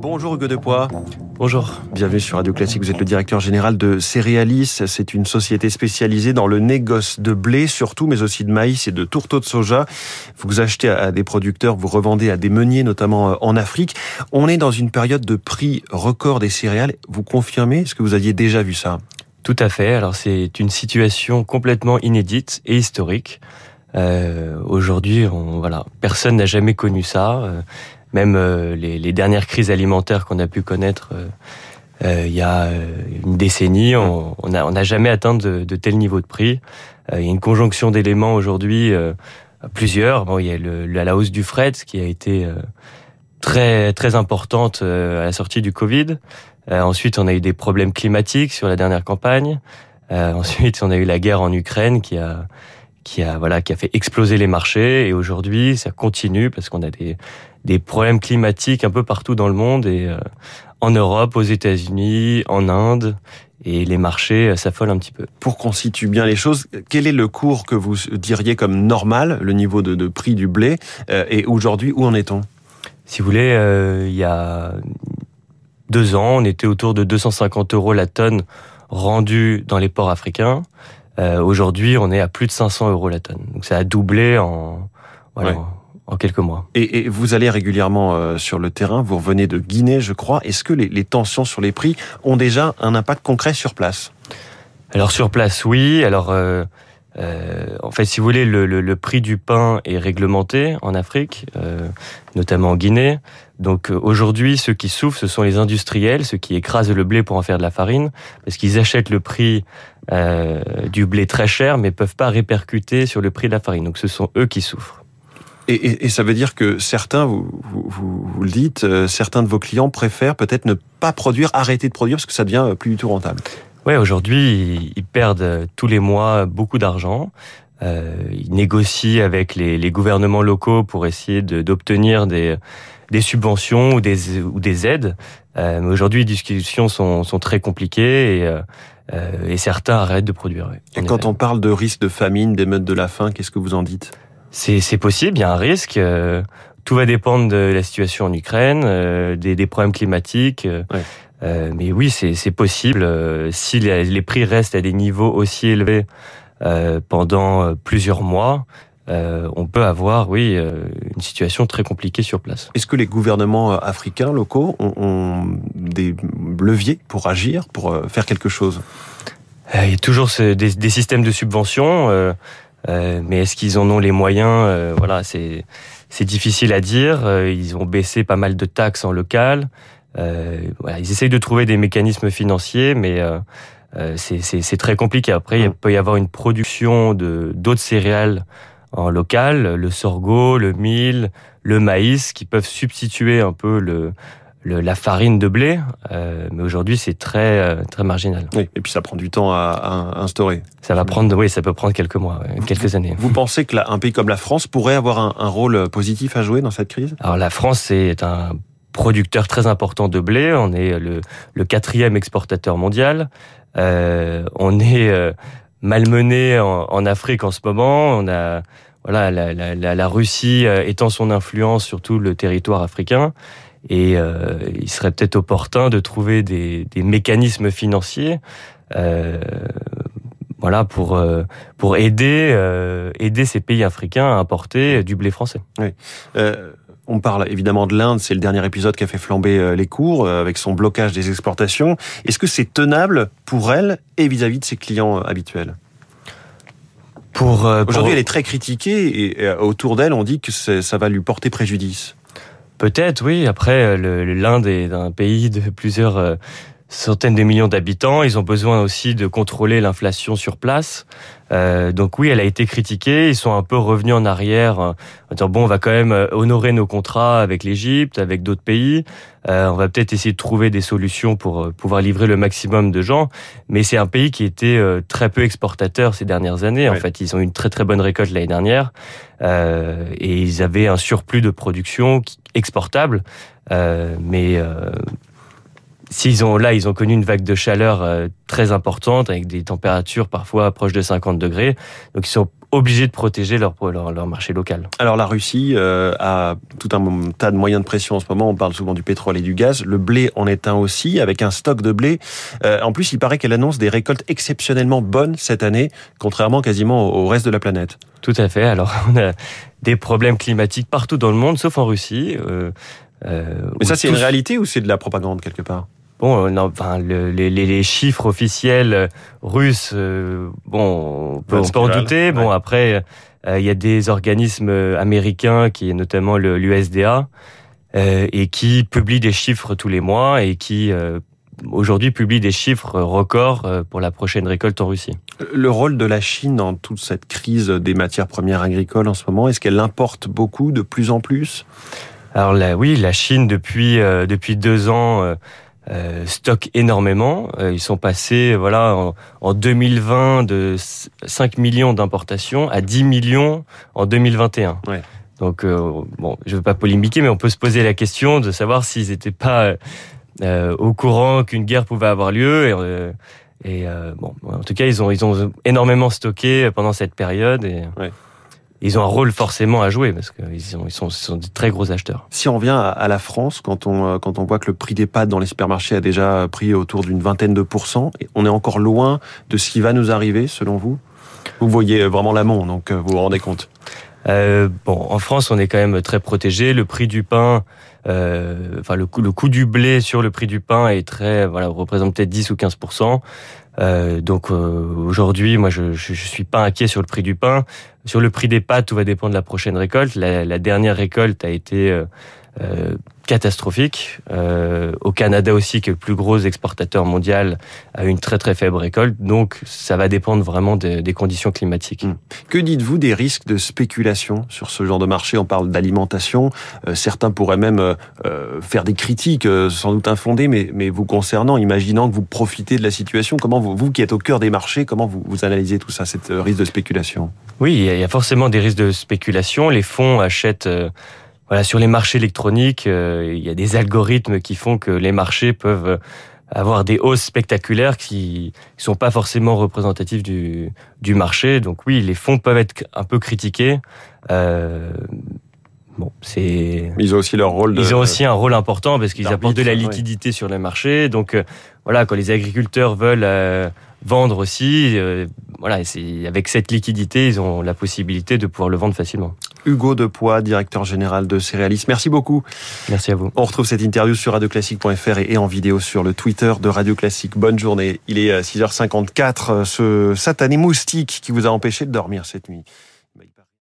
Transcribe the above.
Bonjour Hugo Depoix. Bonjour. Bienvenue sur Radio Classique. Vous êtes le directeur général de Céréalis. C'est une société spécialisée dans le négoce de blé surtout, mais aussi de maïs et de tourteaux de soja. Vous achetez à des producteurs, vous revendez à des meuniers, notamment euh, en Afrique. On est dans une période de prix record des céréales. Vous confirmez? Est-ce que vous aviez déjà vu ça? Tout à fait. Alors c'est une situation complètement inédite et historique. Euh, Aujourd'hui, voilà, personne n'a jamais connu ça. Euh, même euh, les, les, dernières crises alimentaires qu'on a pu connaître euh, euh, il y a une décennie, on n'a on jamais atteint de, de tels niveaux de prix. il y a une conjonction d'éléments aujourd'hui, plusieurs. Bon, il y a le, la hausse du fret qui a été très très importante à la sortie du Covid. ensuite, on a eu des problèmes climatiques sur la dernière campagne. ensuite, on a eu la guerre en Ukraine qui a qui a voilà qui a fait exploser les marchés et aujourd'hui ça continue parce qu'on a des des problèmes climatiques un peu partout dans le monde et euh, en Europe, aux États-Unis, en Inde et les marchés euh, s'affolent un petit peu. Pour qu'on situe bien les choses, quel est le cours que vous diriez comme normal, le niveau de, de prix du blé euh, et aujourd'hui où en est-on? Si vous voulez, euh, il y a deux ans, on était autour de 250 euros la tonne rendue dans les ports africains. Euh, Aujourd'hui, on est à plus de 500 euros la tonne. Donc ça a doublé en, voilà, ouais. en quelques mois. Et, et vous allez régulièrement euh, sur le terrain, vous revenez de Guinée, je crois. Est-ce que les, les, tensions sur les prix ont déjà un impact concret sur place? Alors sur place, oui. Alors euh, euh, en fait, si vous voulez, le, le, le, prix du pain est réglementé en Afrique, euh, notamment en Guinée. Donc euh, aujourd'hui, ceux qui souffrent, ce sont les industriels, ceux qui écrasent le blé pour en faire de la farine, parce qu'ils achètent le prix euh, du blé très cher, mais peuvent pas répercuter sur le prix de la farine. Donc ce sont eux qui souffrent. Et, et, et ça veut dire que certains, vous, vous, vous, le dites, euh, certains de vos clients préfèrent peut-être ne pas produire, arrêter de produire, parce que ça devient plus du tout rentable. Ouais, aujourd'hui, ils perdent tous les mois beaucoup d'argent. Euh, ils négocient avec les, les, gouvernements locaux pour essayer d'obtenir des, des subventions ou des, ou des aides. Euh, mais aujourd'hui, les discussions sont, sont très compliquées et, euh, et certains arrêtent de produire. Ouais, et quand effet. on parle de risque de famine, d'émeutes de la faim, qu'est-ce que vous en dites? C'est possible, il y a un risque. Euh, tout va dépendre de la situation en Ukraine, euh, des, des, problèmes climatiques. Ouais. Euh, mais oui, c'est possible. Euh, si les, les, prix restent à des niveaux aussi élevés euh, pendant plusieurs mois, euh, on peut avoir, oui, une situation très compliquée sur place. Est-ce que les gouvernements africains locaux ont, ont, des leviers pour agir, pour faire quelque chose? Il y a toujours ce, des, des, systèmes de subvention, mais est-ce qu'ils en ont les moyens? Voilà, c'est c'est difficile à dire. Ils ont baissé pas mal de taxes en local. Euh, voilà, ils essayent de trouver des mécanismes financiers, mais euh, euh c'est très compliqué. Après, il mmh. peut y avoir une production de d'autres céréales en local, le sorgho, le mil, le maïs, qui peuvent substituer un peu le, le la farine de blé. Euh, mais aujourd'hui, c'est très euh, très marginal. Oui, et puis ça prend du temps à, à instaurer. Ça va prendre, oui, ça peut prendre quelques mois, quelques années. Vous pensez que là, un pays comme la France pourrait avoir un, un rôle positif à jouer dans cette crise? Alors la France, c'est un producteur très important de blé. On est le, le quatrième exportateur mondial. Euh, on est euh, malmené en, en, Afrique en ce moment. On a voilà la, la, la Russie euh, étend son influence sur tout le territoire africain. Et euh, il serait peut-être opportun de trouver des, des mécanismes financiers euh, voilà pour pour aider aider ces pays africains à importer du blé français. Oui. Euh, on parle évidemment de l'Inde, c'est le dernier épisode qui a fait flamber euh, les cours euh, avec son blocage des exportations. Est-ce que c'est tenable pour elle et vis-à-vis -vis de ses clients euh, habituels? Pour, euh, Aujourd'hui, pour... elle est très critiquée et autour d'elle, on dit que ça va lui porter préjudice. Peut-être, oui. Après, l'Inde est un pays de plusieurs centaines de millions d'habitants. Ils ont besoin aussi de contrôler l'inflation sur place. Euh, donc oui, elle a été critiquée. Ils sont un peu revenus en arrière euh, en disant bon, on va quand même euh, honorer nos contrats avec l'Égypte, avec d'autres pays. Euh, on va peut-être essayer de trouver des solutions pour euh, pouvoir livrer le maximum de gens. Mais c'est un pays qui était euh, très peu exportateur ces dernières années. En fait, ils ont eu une très très bonne récolte l'année dernière et ils avaient un surplus de production exportable. mais s'ils ont là, ils ont connu une vague de chaleur très importante avec des températures parfois proches de 50 degrés. Donc ils sont obligés de protéger leur, leur, marché local. Alors la Russie euh, a tout un tas de moyens de pression en ce moment. On parle souvent du pétrole et du gaz. Le blé en est un aussi, avec un stock de blé. Euh, en plus, il paraît qu'elle annonce des récoltes exceptionnellement bonnes cette année, contrairement quasiment au reste de la planète. Tout à fait. Alors on a des problèmes climatiques partout dans le monde, sauf en Russie. Euh, Mais ça, c'est une réalité ou c'est de la propagande quelque part? Bon, euh, non, enfin, le, les, les, chiffres officiels euh, russes, euh, bon, on peut, en douter. Bon, après, il y a des organismes américains, qui est notamment l'USDA, et qui publient des chiffres tous les mois et qui aujourd'hui publient des chiffres records pour la prochaine récolte en Russie. Le rôle de la Chine dans toute cette crise des matières premières agricoles en ce moment, est-ce qu'elle importe beaucoup de plus en plus? Alors là, oui, la Chine depuis depuis deux ans euh, stockent énormément. Euh, ils sont passés, voilà, en, en 2020 de 5 millions d'importations à 10 millions en 2021. Ouais. Donc, euh, bon, je veux pas polémiquer, mais on peut se poser la question de savoir s'ils n'étaient pas euh, au courant qu'une guerre pouvait avoir lieu. Et, et bon, en tout cas, ils ont, ils ont énormément stocké pendant cette période. Et, ouais ils ont un rôle forcément à jouer parce qu'ils sont, ils sont, sont, des très gros acheteurs. Si on revient à la France, quand on, euh, quand on voit que le prix des pâtes dans les supermarchés a déjà pris autour d'une vingtaine de pourcents, on est encore loin de ce qui va nous arriver, selon vous? Vous voyez vraiment l'amont, donc euh, vous vous rendez compte? Euh, bon, en France, on est quand même très protégé. Le prix du pain, euh, enfin le coût, le coût du blé sur le prix du pain est très, voilà, représente peut-être 10 ou 15 euh, donc euh, aujourd'hui, moi, je, je, suis pas inquiet sur le prix du pain. Sur le prix des pâtes, tout va dépendre de la prochaine récolte. La, la dernière récolte a été euh, catastrophique. Euh, au Canada aussi, qui est le plus gros exportateur mondial, a une très très faible récolte. Donc ça va dépendre vraiment des, des conditions climatiques. Hmm. Que dites-vous des risques de spéculation sur ce genre de marché? On parle d'alimentation. Euh, certains pourraient même euh, faire des critiques, sans doute infondées, mais, mais vous concernant, imaginant que vous profitez de la situation, comment vous, vous qui êtes au cœur des marchés, comment vous, vous analysez tout ça, cette risque de spéculation? Oui, il y a forcément des risques de spéculation. Les fonds achètent voilà, sur les marchés électroniques, euh, il y a des algorithmes qui font que les marchés peuvent avoir des hausses spectaculaires qui sont pas forcément représentatives du, du marché. Donc oui, les fonds peuvent être un peu critiqués. Euh, bon, c'est. Ils ont aussi leur rôle. De... Ils ont aussi un rôle important parce qu'ils apportent de la liquidité sur les marchés. Donc euh, voilà, quand les agriculteurs veulent euh, vendre aussi, euh, voilà, c'est avec cette liquidité, ils ont la possibilité de pouvoir le vendre facilement. Hugo Depoix, directeur général de Céréalis. Merci beaucoup. Merci à vous. On retrouve cette interview sur radioclassique.fr et en vidéo sur le Twitter de Radio Classique. Bonne journée. Il est 6h54, ce satané moustique qui vous a empêché de dormir cette nuit.